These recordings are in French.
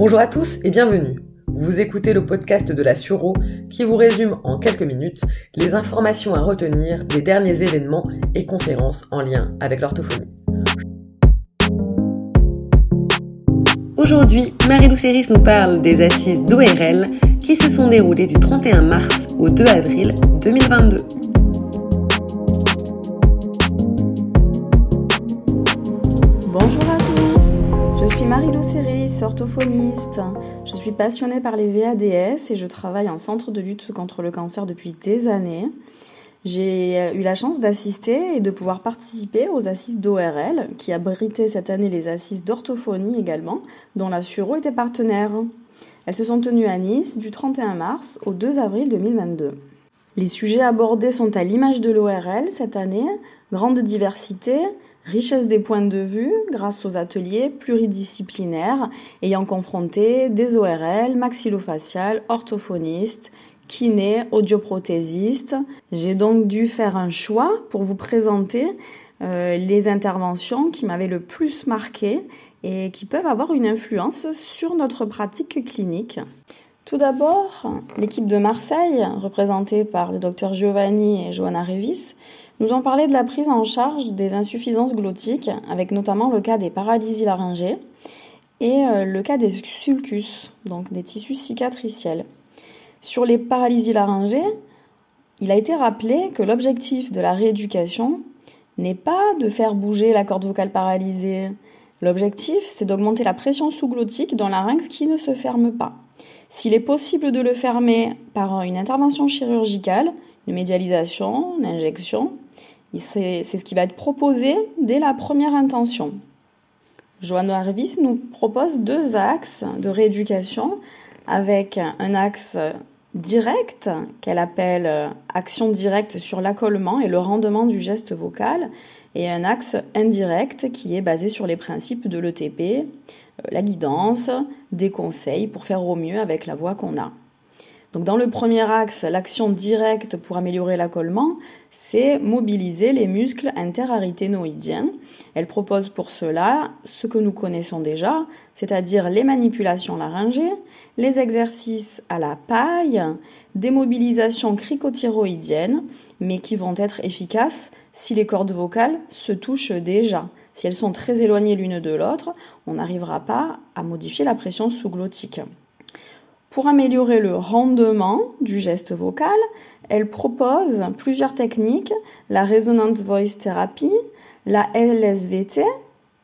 Bonjour à tous et bienvenue. Vous écoutez le podcast de la Suro qui vous résume en quelques minutes les informations à retenir des derniers événements et conférences en lien avec l'orthophonie. Aujourd'hui, Marie-Lou nous parle des assises d'ORL qui se sont déroulées du 31 mars au 2 avril 2022. Orthophoniste. Je suis passionnée par les VADS et je travaille en centre de lutte contre le cancer depuis des années. J'ai eu la chance d'assister et de pouvoir participer aux assises d'ORL, qui abritaient cette année les assises d'orthophonie également, dont la Suro était partenaire. Elles se sont tenues à Nice du 31 mars au 2 avril 2022. Les sujets abordés sont à l'image de l'ORL cette année, grande diversité, richesse des points de vue grâce aux ateliers pluridisciplinaires ayant confronté des ORL, maxillofaciales, orthophonistes, kinés, audioprothésistes. J'ai donc dû faire un choix pour vous présenter euh, les interventions qui m'avaient le plus marqué et qui peuvent avoir une influence sur notre pratique clinique. Tout d'abord, l'équipe de Marseille, représentée par le docteur Giovanni et Johanna Revis, nous ont parlé de la prise en charge des insuffisances glottiques, avec notamment le cas des paralysies laryngées et euh, le cas des sulcus, donc des tissus cicatriciels. Sur les paralysies laryngées, il a été rappelé que l'objectif de la rééducation n'est pas de faire bouger la corde vocale paralysée. L'objectif, c'est d'augmenter la pression sous-glottique dans la larynx qui ne se ferme pas. S'il est possible de le fermer par une intervention chirurgicale, une médialisation, une injection, c'est ce qui va être proposé dès la première intention. Joanne Harvis nous propose deux axes de rééducation avec un axe direct qu'elle appelle action directe sur l'accollement et le rendement du geste vocal et un axe indirect qui est basé sur les principes de l'ETP, euh, la guidance, des conseils pour faire au mieux avec la voix qu'on a. Donc dans le premier axe, l'action directe pour améliorer l'accollement, c'est mobiliser les muscles interaryténoïdiens. Elle propose pour cela ce que nous connaissons déjà, c'est-à-dire les manipulations laryngées, les exercices à la paille, des mobilisations cricothyroïdiennes, mais qui vont être efficaces si les cordes vocales se touchent déjà. Si elles sont très éloignées l'une de l'autre, on n'arrivera pas à modifier la pression sous-glottique. Pour améliorer le rendement du geste vocal, elle propose plusieurs techniques, la Resonant Voice Therapy, la LSVT.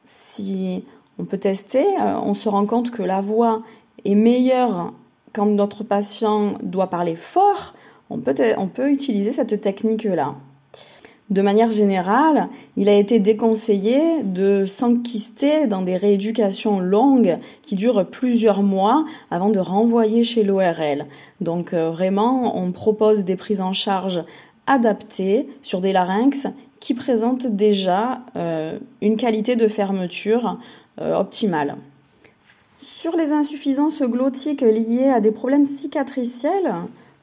Si on peut tester, euh, on se rend compte que la voix est meilleure quand notre patient doit parler fort. On peut, on peut utiliser cette technique-là. De manière générale, il a été déconseillé de s'enquister dans des rééducations longues qui durent plusieurs mois avant de renvoyer chez l'ORL. Donc euh, vraiment, on propose des prises en charge adaptées sur des larynx qui présentent déjà euh, une qualité de fermeture euh, optimale. Sur les insuffisances glottiques liées à des problèmes cicatriciels,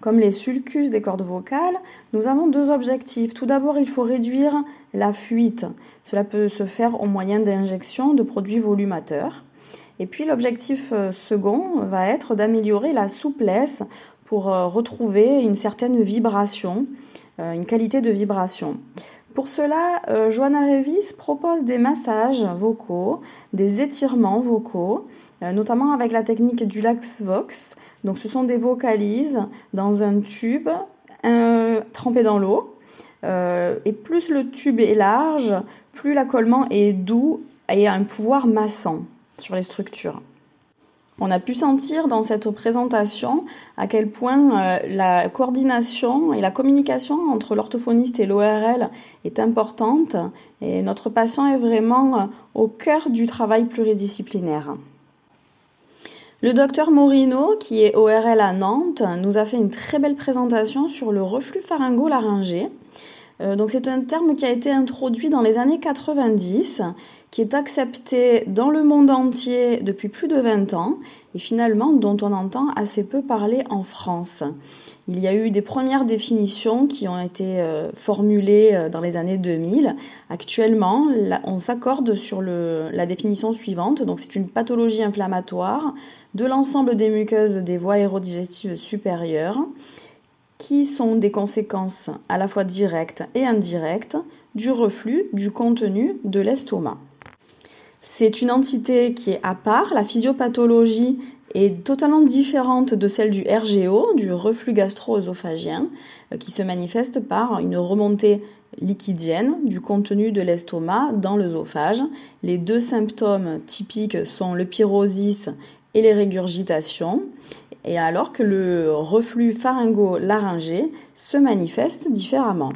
comme les sulcus des cordes vocales, nous avons deux objectifs. Tout d'abord, il faut réduire la fuite. Cela peut se faire au moyen d'injections de produits volumateurs. Et puis l'objectif euh, second va être d'améliorer la souplesse pour euh, retrouver une certaine vibration, euh, une qualité de vibration. Pour cela, Joanna Revis propose des massages vocaux, des étirements vocaux, notamment avec la technique du Lax Vox, donc ce sont des vocalises dans un tube trempé dans l'eau. Euh, et plus le tube est large, plus l'accollement est doux et a un pouvoir massant sur les structures. On a pu sentir dans cette présentation à quel point euh, la coordination et la communication entre l'orthophoniste et l'ORL est importante et notre patient est vraiment euh, au cœur du travail pluridisciplinaire. Le docteur Morino, qui est ORL à Nantes, nous a fait une très belle présentation sur le reflux pharyngo-laryngé. Euh, donc c'est un terme qui a été introduit dans les années 90, qui est accepté dans le monde entier depuis plus de 20 ans et finalement dont on entend assez peu parler en France. Il y a eu des premières définitions qui ont été euh, formulées euh, dans les années 2000. Actuellement, on s'accorde sur la définition suivante. Donc, c'est une pathologie inflammatoire de l'ensemble des muqueuses des voies aérodigestives supérieures qui sont des conséquences à la fois directes et indirectes du reflux du contenu de l'estomac. C'est une entité qui est à part. La physiopathologie est totalement différente de celle du RGO, du reflux gastro-œsophagien, euh, qui se manifeste par une remontée liquidienne du contenu de l'estomac dans l'œsophage. Les deux symptômes typiques sont le pyrosis et les régurgitations, et alors que le reflux pharyngo-laryngé se manifeste différemment.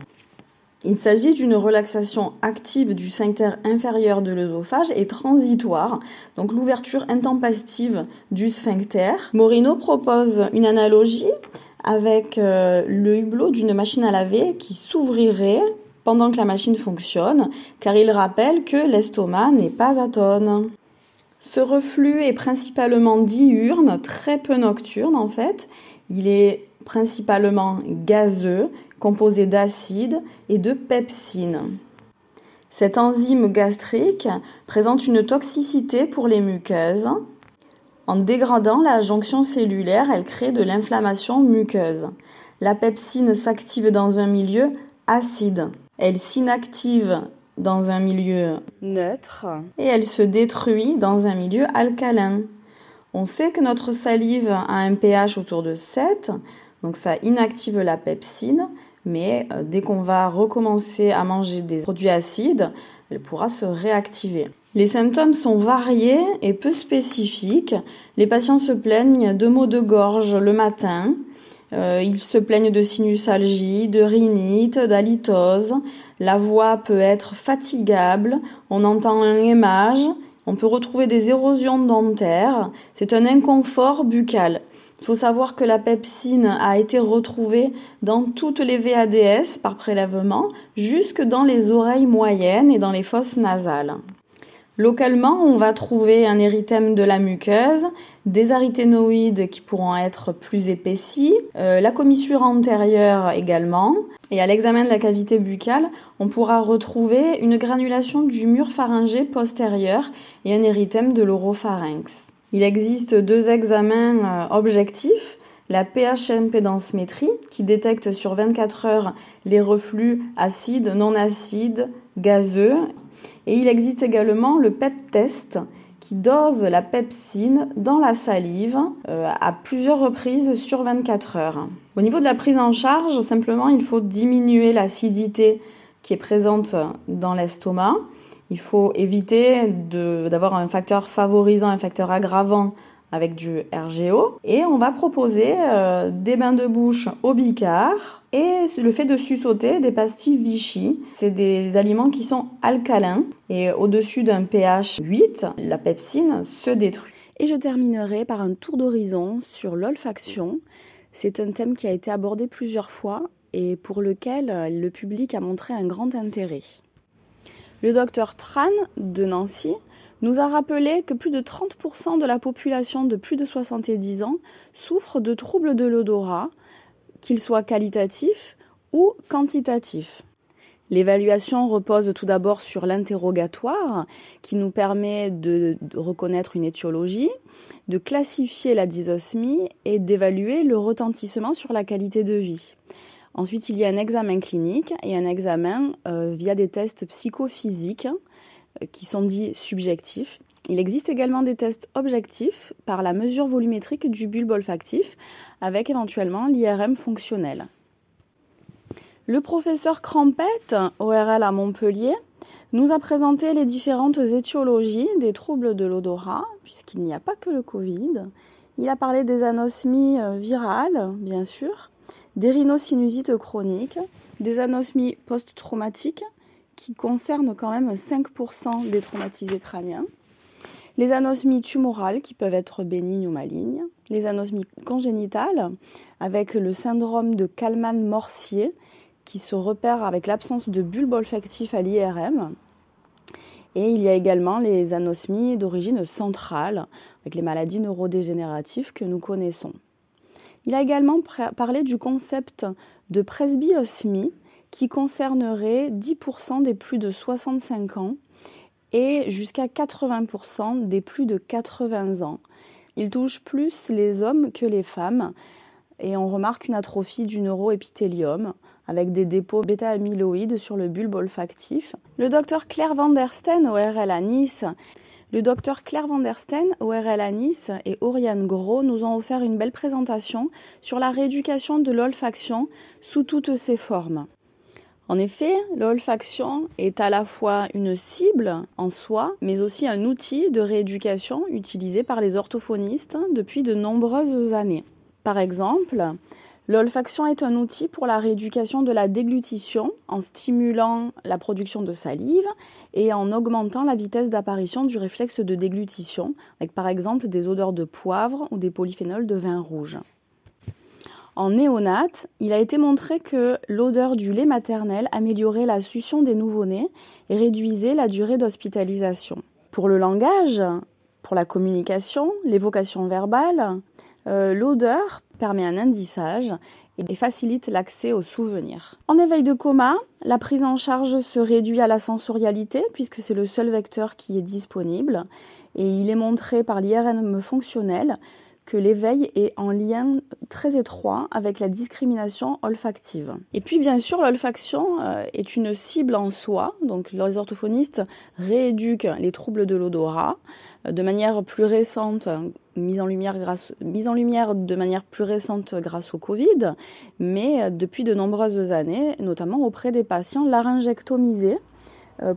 Il s'agit d'une relaxation active du sphincter inférieur de l'œsophage et transitoire, donc l'ouverture intempestive du sphincter. Morino propose une analogie avec euh, le hublot d'une machine à laver qui s'ouvrirait pendant que la machine fonctionne, car il rappelle que l'estomac n'est pas atone. Ce reflux est principalement diurne, très peu nocturne en fait. Il est principalement gazeux, composé d'acide et de pepsine. Cette enzyme gastrique présente une toxicité pour les muqueuses. En dégradant la jonction cellulaire, elle crée de l'inflammation muqueuse. La pepsine s'active dans un milieu acide. Elle s'inactive dans un milieu neutre et elle se détruit dans un milieu alcalin. On sait que notre salive a un pH autour de 7, donc ça inactive la pepsine mais euh, dès qu'on va recommencer à manger des produits acides, elle pourra se réactiver. Les symptômes sont variés et peu spécifiques. Les patients se plaignent de maux de gorge le matin. Euh, ils se plaignent de sinusalgie, de rhinite, d'halitose. La voix peut être fatigable. On entend un émage. On peut retrouver des érosions dentaires. C'est un inconfort buccal. Il faut savoir que la pepsine a été retrouvée dans toutes les VADS par prélèvement, jusque dans les oreilles moyennes et dans les fosses nasales. Localement, on va trouver un érythème de la muqueuse, des arythénoïdes qui pourront être plus épaissis, euh, la commissure antérieure également, et à l'examen de la cavité buccale, on pourra retrouver une granulation du mur pharyngé postérieur et un érythème de l'oropharynx. Il existe deux examens euh, objectifs. La pH impédance-métrie qui détecte sur 24 heures les reflux acides, non acides, gazeux. Et il existe également le PEP test qui dose la pepsine dans la salive euh, à plusieurs reprises sur 24 heures. Au niveau de la prise en charge, simplement il faut diminuer l'acidité qui est présente dans l'estomac il faut éviter d'avoir un facteur favorisant, un facteur aggravant avec du RGO. Et on va proposer euh, des bains de bouche au bicard et le fait de sussauter des pastilles Vichy. C'est des aliments qui sont alcalins et au-dessus d'un pH 8, la pepsine se détruit. Et je terminerai par un tour d'horizon sur l'olfaction. C'est un thème qui a été abordé plusieurs fois et pour lequel le public a montré un grand intérêt. Le docteur Tran de Nancy nous a rappelé que plus de 30% de la population de plus de 70 ans souffre de troubles de l'odorat, qu'ils soient qualitatifs ou quantitatifs. L'évaluation repose tout d'abord sur l'interrogatoire qui nous permet de reconnaître une étiologie, de classifier la dysosmie et d'évaluer le retentissement sur la qualité de vie. Ensuite, il y a un examen clinique et un examen euh, via des tests psychophysiques qui sont dits subjectifs. Il existe également des tests objectifs par la mesure volumétrique du bulbe olfactif avec éventuellement l'IRM fonctionnel. Le professeur Crampette, ORL à Montpellier, nous a présenté les différentes étiologies des troubles de l'odorat, puisqu'il n'y a pas que le Covid. Il a parlé des anosmies euh, virales, bien sûr, des rhinosinusites chroniques, des anosmies post-traumatiques qui concernent quand même 5% des traumatisés crâniens, les anosmies tumorales qui peuvent être bénignes ou malignes, les anosmies congénitales avec le syndrome de Kalman-Morsier qui se repère avec l'absence de bulbe olfactif à l'IRM, Et il y a également les anosmies d'origine centrale, avec les maladies neurodégénératives que nous connaissons. Il a également parlé du concept de presbyosmie, qui concernerait 10% des plus de 65 ans et jusqu'à 80% des plus de 80 ans. Il touche plus les hommes que les femmes et on remarque une atrophie du neuroépithélium avec des dépôts bêta-amyloïdes sur le bulbe olfactif. Le docteur Claire Van der Steen, ORL à Nice, le docteur Claire Van der Steen, ORL à Nice, et Oriane Gros nous ont offert une belle présentation sur la rééducation de l'olfaction sous toutes ses formes. En effet, l'olfaction est à la fois une cible en soi, mais aussi un outil de rééducation utilisé par les orthophonistes depuis de nombreuses années. Par exemple, l'olfaction est un outil pour la rééducation de la déglutition en stimulant la production de salive et en augmentant la vitesse d'apparition du réflexe de déglutition, avec par exemple des odeurs de poivre ou des polyphénols de vin rouge. En néonate, il a été montré que l'odeur du lait maternel améliorait la succion des nouveau-nés et réduisait la durée d'hospitalisation. Pour le langage, pour la communication, l'évocation verbale, euh, l'odeur permet un indissage et facilite l'accès aux souvenirs. En éveil de coma, la prise en charge se réduit à la sensorialité puisque c'est le seul vecteur qui est disponible et il est montré par l'IRM fonctionnel que l'éveil est en lien très étroit avec la discrimination olfactive. Et puis bien sûr, l'olfaction euh, est une cible en soi, donc les orthophonistes rééduquent les troubles de l'odorat euh, de manière plus récente, mise en, lumière de manière plus récente grâce au Covid, mais euh, depuis de nombreuses années, notamment auprès des patients laryngectomisés,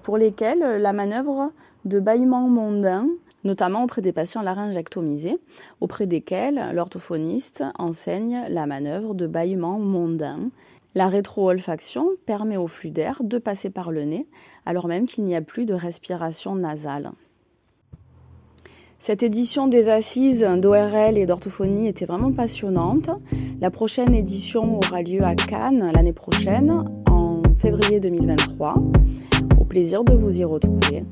pour lesquels la manœuvre de bâillement mondain notamment auprès des patients laryngectomisés, auprès desquels l'orthophoniste enseigne la manœuvre de bâillement mondain. La rétro-olfaction permet au flux d'air de passer par le nez, alors même qu'il n'y a plus de respiration nasale. Cette édition des assises d'ORL et d'orthophonie était vraiment passionnante. La prochaine édition aura lieu à Cannes l'année prochaine, en février 2023. Au plaisir de vous y retrouver.